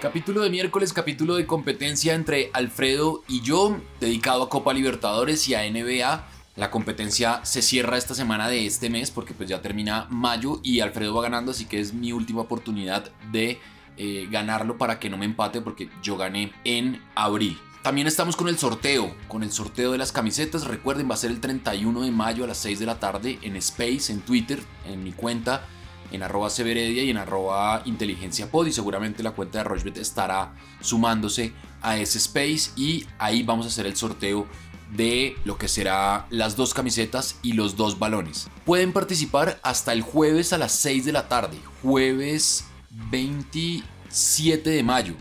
Capítulo de miércoles, capítulo de competencia entre Alfredo y yo, dedicado a Copa Libertadores y a NBA. La competencia se cierra esta semana de este mes porque pues ya termina mayo y Alfredo va ganando, así que es mi última oportunidad de eh, ganarlo para que no me empate porque yo gané en abril. También estamos con el sorteo, con el sorteo de las camisetas. Recuerden, va a ser el 31 de mayo a las 6 de la tarde en Space, en Twitter, en mi cuenta en arroba severedia y en arroba inteligencia pod y seguramente la cuenta de Rochebet estará sumándose a ese space y ahí vamos a hacer el sorteo de lo que será las dos camisetas y los dos balones. Pueden participar hasta el jueves a las 6 de la tarde, jueves 27 de mayo.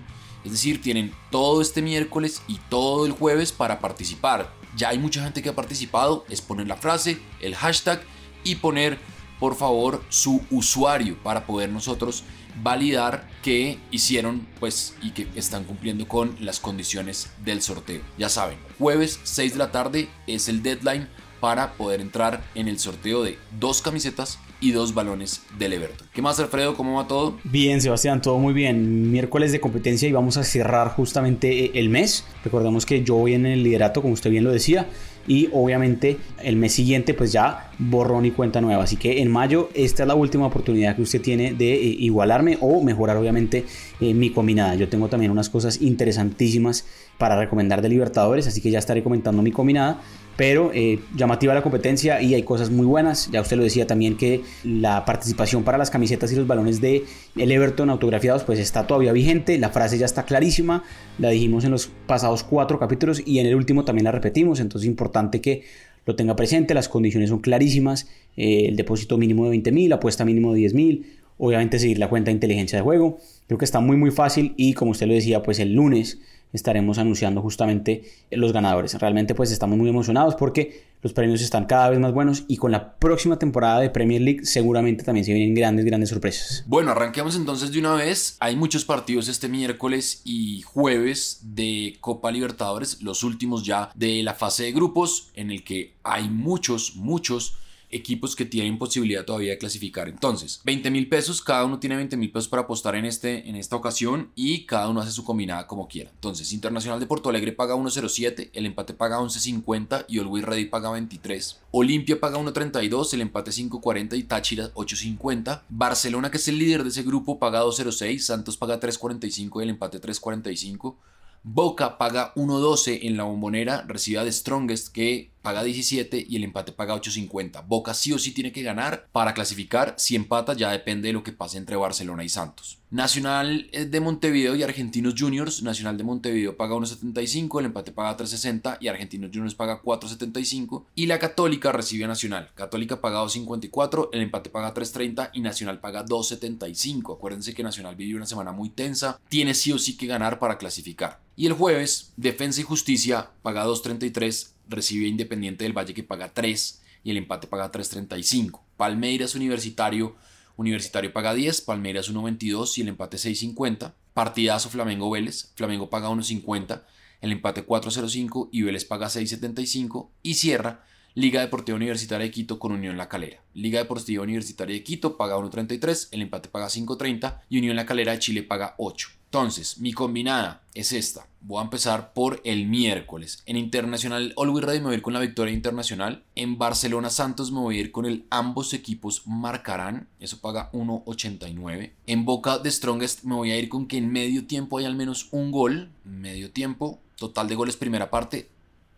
Es decir, tienen todo este miércoles y todo el jueves para participar. Ya hay mucha gente que ha participado, es poner la frase, el hashtag y poner por favor su usuario para poder nosotros validar que hicieron pues y que están cumpliendo con las condiciones del sorteo. Ya saben, jueves 6 de la tarde es el deadline para poder entrar en el sorteo de dos camisetas y dos balones del Everton. ¿Qué más, Alfredo? ¿Cómo va todo? Bien, Sebastián, todo muy bien. Miércoles de competencia y vamos a cerrar justamente el mes. Recordemos que yo voy en el liderato, como usted bien lo decía y obviamente el mes siguiente pues ya borrón y cuenta nueva. Así que en mayo esta es la última oportunidad que usted tiene de eh, igualarme o mejorar obviamente eh, mi combinada. Yo tengo también unas cosas interesantísimas para recomendar de Libertadores, así que ya estaré comentando mi combinada pero eh, llamativa la competencia y hay cosas muy buenas. Ya usted lo decía también que la participación para las camisetas y los balones de el Everton autografiados pues está todavía vigente, la frase ya está clarísima, la dijimos en los pasados cuatro capítulos y en el último también la repetimos, entonces es importante que lo tenga presente, las condiciones son clarísimas, eh, el depósito mínimo de 20 mil, apuesta mínimo de 10 mil, obviamente seguir la cuenta de inteligencia de juego, creo que está muy muy fácil y como usted lo decía pues el lunes estaremos anunciando justamente los ganadores. Realmente pues estamos muy emocionados porque los premios están cada vez más buenos y con la próxima temporada de Premier League seguramente también se vienen grandes, grandes sorpresas. Bueno, arranquemos entonces de una vez. Hay muchos partidos este miércoles y jueves de Copa Libertadores, los últimos ya de la fase de grupos en el que hay muchos, muchos equipos que tienen posibilidad todavía de clasificar. Entonces, 20 mil pesos, cada uno tiene 20 mil pesos para apostar en, este, en esta ocasión y cada uno hace su combinada como quiera. Entonces, Internacional de Porto Alegre paga 1.07, el empate paga 11.50 y Always Ready paga 23. Olimpia paga 1.32, el empate 5.40 y Táchira 8.50. Barcelona, que es el líder de ese grupo, paga 2.06, Santos paga 3.45 y el empate 3.45. Boca paga 1.12 en la bombonera, recibe a The Strongest que paga 17 y el empate paga 8.50. Boca sí o sí tiene que ganar para clasificar. Si empata ya depende de lo que pase entre Barcelona y Santos. Nacional eh, de Montevideo y Argentinos Juniors. Nacional de Montevideo paga 1.75, el empate paga 3.60 y Argentinos Juniors paga 4.75. Y la Católica recibe a Nacional. Católica paga 2.54, el empate paga 3.30 y Nacional paga 2.75. Acuérdense que Nacional vivió una semana muy tensa. Tiene sí o sí que ganar para clasificar. Y el jueves, Defensa y Justicia paga 2.33 recibe Independiente del Valle que paga 3 y el empate paga 3.35. Palmeiras Universitario, Universitario paga 10, Palmeiras 1.22 y el empate 6.50. Partidazo Flamengo Vélez, Flamengo paga 1.50, el empate 4.05 y Vélez paga 6.75 y cierra Liga Deportiva Universitaria de Quito con Unión La Calera. Liga Deportiva Universitaria de Quito paga 1.33, el empate paga 5.30 y Unión La Calera de Chile paga 8. Entonces, mi combinada es esta. Voy a empezar por el miércoles. En Internacional Always Ready me voy a ir con la victoria internacional. En Barcelona Santos me voy a ir con el ambos equipos marcarán. Eso paga 1.89. En Boca de Strongest me voy a ir con que en medio tiempo hay al menos un gol. Medio tiempo. Total de goles primera parte.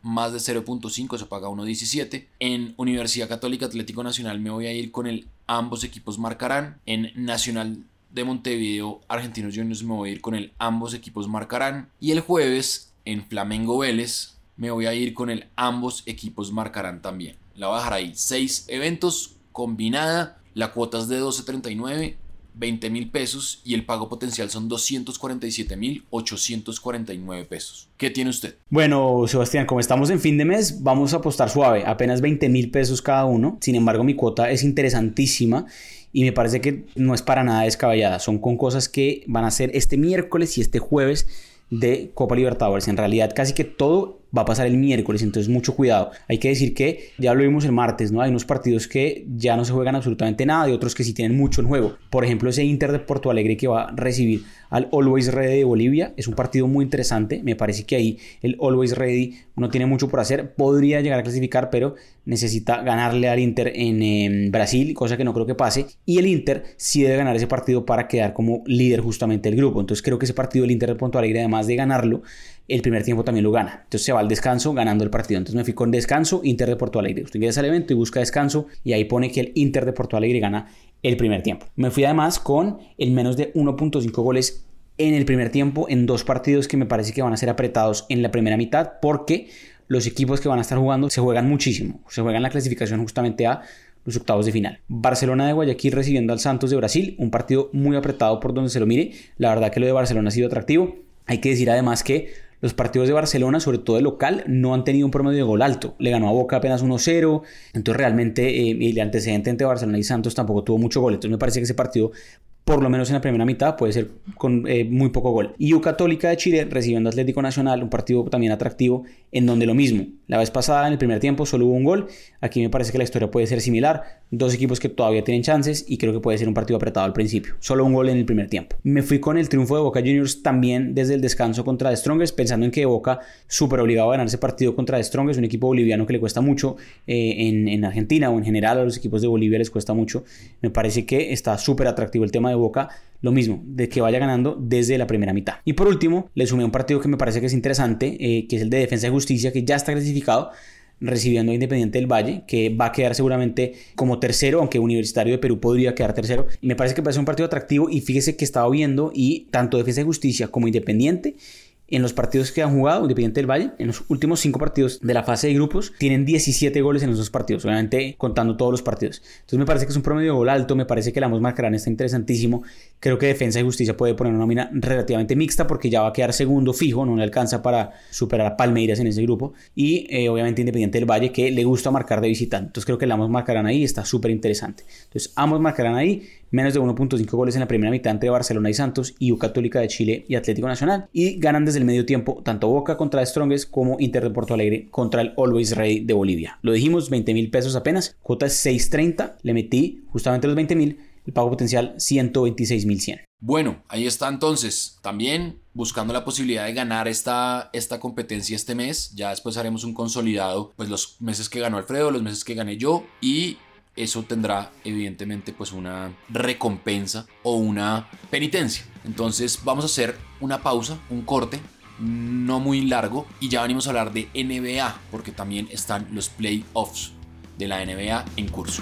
Más de 0.5, eso paga 1.17. En Universidad Católica Atlético Nacional me voy a ir con el ambos equipos marcarán. En Nacional de Montevideo, Argentinos Juniors, me voy a ir con el ambos equipos marcarán. Y el jueves, en Flamengo Vélez, me voy a ir con el ambos equipos marcarán también. La voy a dejar ahí. Seis eventos combinada. La cuota es de 12.39. 20 mil pesos y el pago potencial son 247 mil 849 pesos. ¿Qué tiene usted? Bueno, Sebastián, como estamos en fin de mes, vamos a apostar suave, apenas 20 mil pesos cada uno. Sin embargo, mi cuota es interesantísima y me parece que no es para nada descabellada. Son con cosas que van a ser este miércoles y este jueves de Copa Libertadores. En realidad, casi que todo va a pasar el miércoles, entonces mucho cuidado. Hay que decir que ya lo vimos el martes, ¿no? Hay unos partidos que ya no se juegan absolutamente nada y otros que sí tienen mucho en juego. Por ejemplo, ese Inter de Porto Alegre que va a recibir al Always Ready de Bolivia es un partido muy interesante. Me parece que ahí el Always Ready no tiene mucho por hacer. Podría llegar a clasificar, pero necesita ganarle al Inter en, Brasil, cosa que no creo que pase. Y el Inter sí debe ganar ese partido para quedar como líder justamente del grupo. Entonces creo que ese partido del Inter de Porto Alegre, además de ganarlo, el primer tiempo también lo gana. Entonces se va al descanso ganando el partido. Entonces me fui con descanso, Inter de Porto Alegre. Usted ingresa al evento y busca descanso y ahí pone que el Inter de Porto Alegre gana el primer tiempo. Me fui además con el menos de 1.5 goles en el primer tiempo en dos partidos que me parece que van a ser apretados en la primera mitad porque los equipos que van a estar jugando se juegan muchísimo. Se juegan la clasificación justamente a los octavos de final. Barcelona de Guayaquil recibiendo al Santos de Brasil, un partido muy apretado por donde se lo mire. La verdad que lo de Barcelona ha sido atractivo. Hay que decir además que los partidos de Barcelona, sobre todo el local, no han tenido un promedio de gol alto. Le ganó a Boca apenas 1-0. Entonces realmente eh, el antecedente entre Barcelona y Santos tampoco tuvo mucho gol. Entonces me parece que ese partido por lo menos en la primera mitad, puede ser con eh, muy poco gol. Y U Católica de Chile recibiendo Atlético Nacional, un partido también atractivo, en donde lo mismo. La vez pasada, en el primer tiempo, solo hubo un gol. Aquí me parece que la historia puede ser similar. Dos equipos que todavía tienen chances y creo que puede ser un partido apretado al principio. Solo un gol en el primer tiempo. Me fui con el triunfo de Boca Juniors también desde el descanso contra The Strongest, pensando en que Boca súper obligado a ganar ese partido contra The Strongest, un equipo boliviano que le cuesta mucho eh, en, en Argentina o en general a los equipos de Bolivia les cuesta mucho. Me parece que está súper atractivo el tema de Boca lo mismo, de que vaya ganando desde la primera mitad. Y por último, le sumé un partido que me parece que es interesante, eh, que es el de Defensa y Justicia, que ya está clasificado recibiendo a Independiente del Valle, que va a quedar seguramente como tercero, aunque Universitario de Perú podría quedar tercero. Me parece que parece un partido atractivo y fíjese que estaba viendo y tanto Defensa y Justicia como Independiente en los partidos que han jugado Independiente del Valle, en los últimos cinco partidos de la fase de grupos, tienen 17 goles en los dos partidos, obviamente contando todos los partidos. Entonces me parece que es un promedio de gol alto, me parece que la Amos Marcarán está interesantísimo. Creo que Defensa y Justicia puede poner una nómina relativamente mixta porque ya va a quedar segundo fijo, no le alcanza para superar a Palmeiras en ese grupo. Y eh, obviamente Independiente del Valle que le gusta marcar de visitante. Entonces creo que la Amos Marcarán ahí está súper interesante. Entonces ambos marcarán ahí menos de 1.5 goles en la primera mitad entre Barcelona y Santos y U Católica de Chile y Atlético Nacional. Y ganan desde el medio tiempo tanto Boca contra Strongest como Inter de Porto Alegre contra el Always Ready de Bolivia. Lo dijimos, 20 mil pesos apenas, cuota es 6.30, le metí justamente los 20 mil, el pago potencial 126 mil 100. Bueno, ahí está entonces. También buscando la posibilidad de ganar esta, esta competencia este mes. Ya después haremos un consolidado, pues los meses que ganó Alfredo, los meses que gané yo y eso tendrá evidentemente pues una recompensa o una penitencia. Entonces vamos a hacer una pausa, un corte, no muy largo y ya venimos a hablar de NBA porque también están los playoffs de la NBA en curso.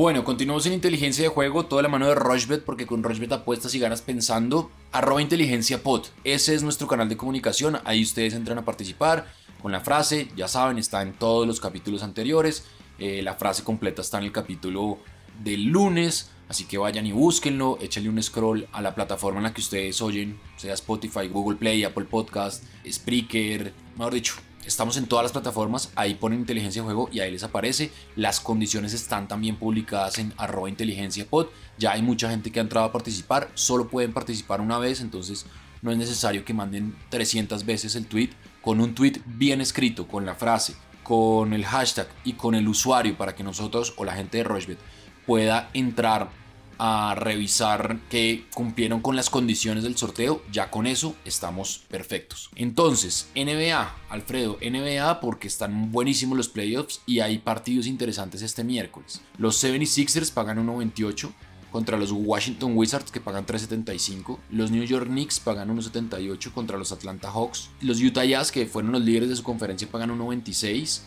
Bueno, continuamos en inteligencia de juego, toda la mano de Rushbet, porque con Rushbet apuestas y ganas pensando. Arroba inteligencia pod. Ese es nuestro canal de comunicación. Ahí ustedes entran a participar con la frase, ya saben, está en todos los capítulos anteriores. Eh, la frase completa está en el capítulo del lunes. Así que vayan y búsquenlo, échenle un scroll a la plataforma en la que ustedes oyen, sea Spotify, Google Play, Apple Podcast, Spreaker, mejor dicho, estamos en todas las plataformas, ahí ponen inteligencia juego y ahí les aparece. Las condiciones están también publicadas en arroba inteligencia pod. Ya hay mucha gente que ha entrado a participar, solo pueden participar una vez, entonces no es necesario que manden 300 veces el tweet con un tweet bien escrito, con la frase, con el hashtag y con el usuario para que nosotros o la gente de Rochebet pueda entrar a revisar que cumplieron con las condiciones del sorteo, ya con eso estamos perfectos. Entonces, NBA, Alfredo, NBA porque están buenísimos los playoffs y hay partidos interesantes este miércoles. Los 76ers pagan 1.28 contra los Washington Wizards que pagan 3.75, los New York Knicks pagan 1.78 contra los Atlanta Hawks, los Utah Jazz que fueron los líderes de su conferencia pagan 1.26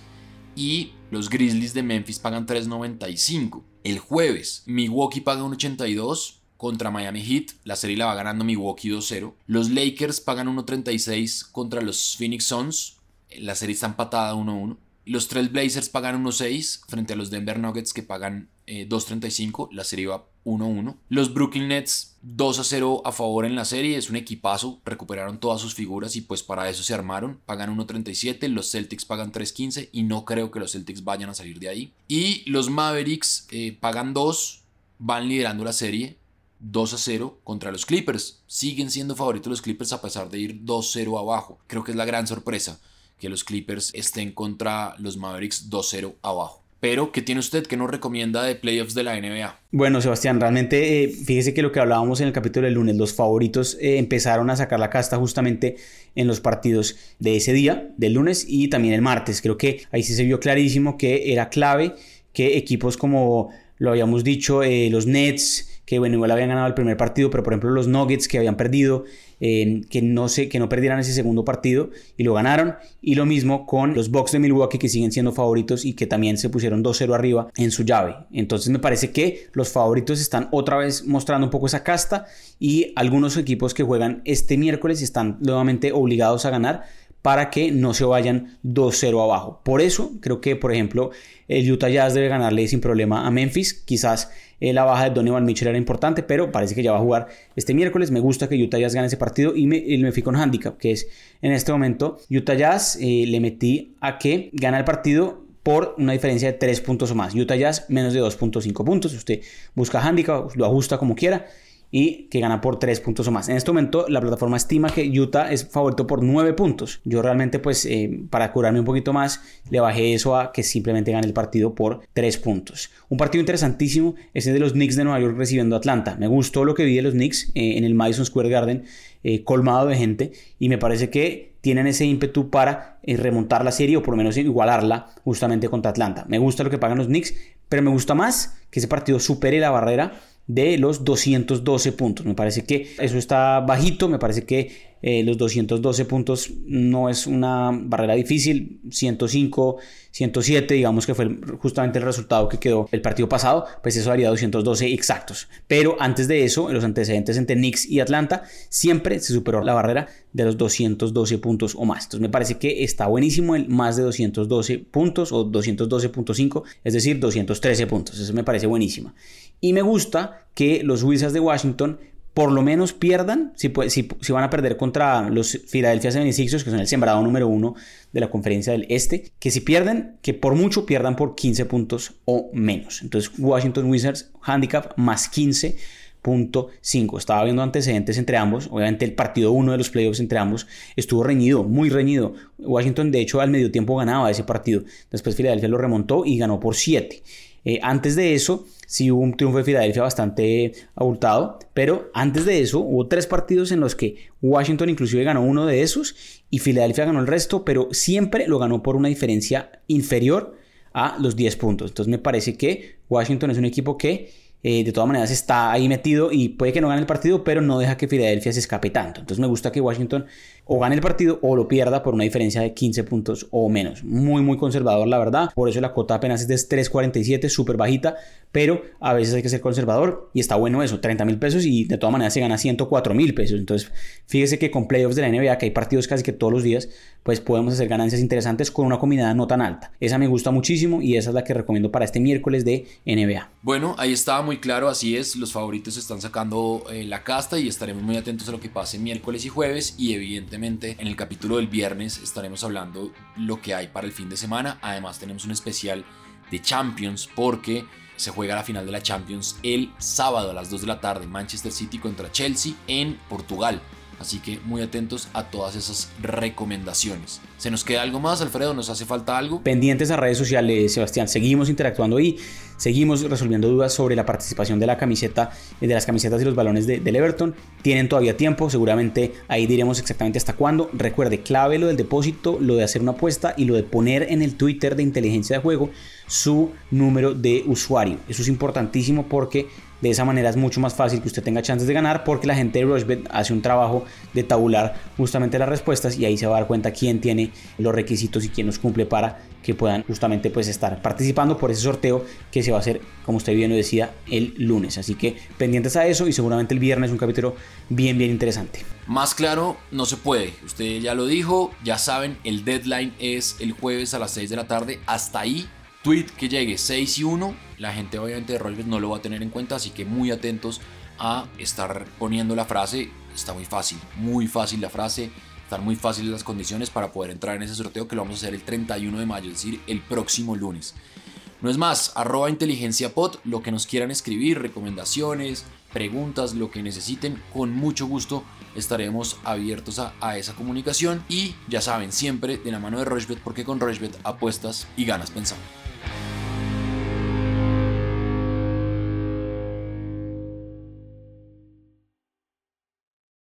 y los Grizzlies de Memphis pagan 3.95. El jueves Milwaukee paga 1.82 contra Miami Heat, la serie la va ganando Milwaukee 2-0. Los Lakers pagan 1.36 contra los Phoenix Suns, la serie está empatada 1-1. Los Trail Blazers pagan 1.6 frente a los Denver Nuggets que pagan 2.35, la serie va 1-1. Los Brooklyn Nets 2-0 a favor en la serie, es un equipazo, recuperaron todas sus figuras y pues para eso se armaron, pagan 1.37, los Celtics pagan 3.15 y no creo que los Celtics vayan a salir de ahí. Y los Mavericks eh, pagan 2, van liderando la serie 2 0 contra los Clippers. Siguen siendo favoritos los Clippers a pesar de ir 2-0 abajo. Creo que es la gran sorpresa que los Clippers estén contra los Mavericks 2-0 abajo. Pero, ¿qué tiene usted que nos recomienda de playoffs de la NBA? Bueno, Sebastián, realmente eh, fíjese que lo que hablábamos en el capítulo del lunes, los favoritos eh, empezaron a sacar la casta justamente en los partidos de ese día, del lunes y también el martes. Creo que ahí sí se vio clarísimo que era clave que equipos como lo habíamos dicho, eh, los Nets, que bueno, igual habían ganado el primer partido, pero por ejemplo los Nuggets que habían perdido, eh, que, no sé, que no perdieran ese segundo partido y lo ganaron. Y lo mismo con los Bucks de Milwaukee que siguen siendo favoritos y que también se pusieron 2-0 arriba en su llave. Entonces me parece que los favoritos están otra vez mostrando un poco esa casta y algunos equipos que juegan este miércoles están nuevamente obligados a ganar para que no se vayan 2-0 abajo. Por eso creo que, por ejemplo, el Utah Jazz debe ganarle sin problema a Memphis. Quizás eh, la baja de Donovan Mitchell era importante, pero parece que ya va a jugar este miércoles. Me gusta que Utah Jazz gane ese partido y me, me fui con handicap, que es en este momento Utah Jazz. Eh, le metí a que gana el partido por una diferencia de 3 puntos o más. Utah Jazz menos de 2.5 puntos. Usted busca handicap, lo ajusta como quiera y que gana por 3 puntos o más. En este momento la plataforma estima que Utah es favorito por 9 puntos. Yo realmente pues eh, para curarme un poquito más le bajé eso a que simplemente gane el partido por 3 puntos. Un partido interesantísimo es el de los Knicks de Nueva York recibiendo a Atlanta. Me gustó lo que vi de los Knicks eh, en el Madison Square Garden eh, colmado de gente y me parece que tienen ese ímpetu para remontar la serie o por lo menos igualarla justamente contra Atlanta. Me gusta lo que pagan los Knicks, pero me gusta más que ese partido supere la barrera de los 212 puntos. Me parece que eso está bajito, me parece que eh, los 212 puntos no es una barrera difícil, 105, 107, digamos que fue justamente el resultado que quedó el partido pasado, pues eso haría 212 exactos. Pero antes de eso, en los antecedentes entre Knicks y Atlanta, siempre se superó la barrera de los 212 puntos o más. Entonces me parece que está buenísimo el más de 212 puntos o 212.5, es decir, 213 puntos. Eso me parece buenísima. Y me gusta que los Wizards de Washington por lo menos pierdan, si, van a perder contra los Philadelphia 76ers, que son el sembrado número uno de la conferencia del Este, que si pierden, que por mucho pierdan por 15 puntos o menos. Entonces, Washington Wizards, handicap más 15.5. Estaba viendo antecedentes entre ambos. Obviamente, el partido 1 de los playoffs entre ambos estuvo reñido, muy reñido. Washington, de hecho, al medio tiempo ganaba ese partido. Después, Filadelfia lo remontó y ganó por 7. Eh, antes de eso, sí hubo un triunfo de Filadelfia bastante abultado, pero antes de eso hubo tres partidos en los que Washington inclusive ganó uno de esos y Filadelfia ganó el resto, pero siempre lo ganó por una diferencia inferior a los 10 puntos. Entonces me parece que Washington es un equipo que eh, de todas maneras está ahí metido y puede que no gane el partido, pero no deja que Filadelfia se escape tanto. Entonces me gusta que Washington o gane el partido o lo pierda por una diferencia de 15 puntos o menos. Muy, muy conservador, la verdad. Por eso la cuota apenas es de 3.47, súper bajita, pero a veces hay que ser conservador y está bueno eso, 30 mil pesos y de todas maneras se gana 104 mil pesos. Entonces, fíjese que con playoffs de la NBA, que hay partidos casi que todos los días, pues podemos hacer ganancias interesantes con una combinada no tan alta. Esa me gusta muchísimo y esa es la que recomiendo para este miércoles de NBA. Bueno, ahí estaba muy claro, así es, los favoritos están sacando eh, la casta y estaremos muy atentos a lo que pase miércoles y jueves y evidentemente en el capítulo del viernes estaremos hablando lo que hay para el fin de semana. Además tenemos un especial de Champions porque se juega la final de la Champions el sábado a las 2 de la tarde, Manchester City contra Chelsea en Portugal. Así que muy atentos a todas esas recomendaciones. ¿Se nos queda algo más, Alfredo? ¿Nos hace falta algo? Pendientes a redes sociales, Sebastián. Seguimos interactuando y seguimos resolviendo dudas sobre la participación de la camiseta, de las camisetas y los balones de, del Everton. Tienen todavía tiempo, seguramente ahí diremos exactamente hasta cuándo. Recuerde, clave lo del depósito, lo de hacer una apuesta y lo de poner en el Twitter de inteligencia de juego su número de usuario. Eso es importantísimo porque de esa manera es mucho más fácil que usted tenga chances de ganar porque la gente de Rushbet hace un trabajo de tabular justamente las respuestas y ahí se va a dar cuenta quién tiene los requisitos y quién los cumple para que puedan justamente pues estar participando por ese sorteo que se va a hacer, como usted bien lo decía, el lunes. Así que pendientes a eso y seguramente el viernes un capítulo bien, bien interesante. Más claro, no se puede. Usted ya lo dijo, ya saben, el deadline es el jueves a las 6 de la tarde. Hasta ahí tweet que llegue 6 y 1, la gente obviamente de Rochbet no lo va a tener en cuenta, así que muy atentos a estar poniendo la frase. Está muy fácil, muy fácil la frase. Están muy fáciles las condiciones para poder entrar en ese sorteo que lo vamos a hacer el 31 de mayo, es decir, el próximo lunes. No es más, arroba inteligencia lo que nos quieran escribir, recomendaciones, preguntas, lo que necesiten, con mucho gusto estaremos abiertos a, a esa comunicación. Y ya saben, siempre de la mano de Rochbet, porque con Rochbet apuestas y ganas pensando.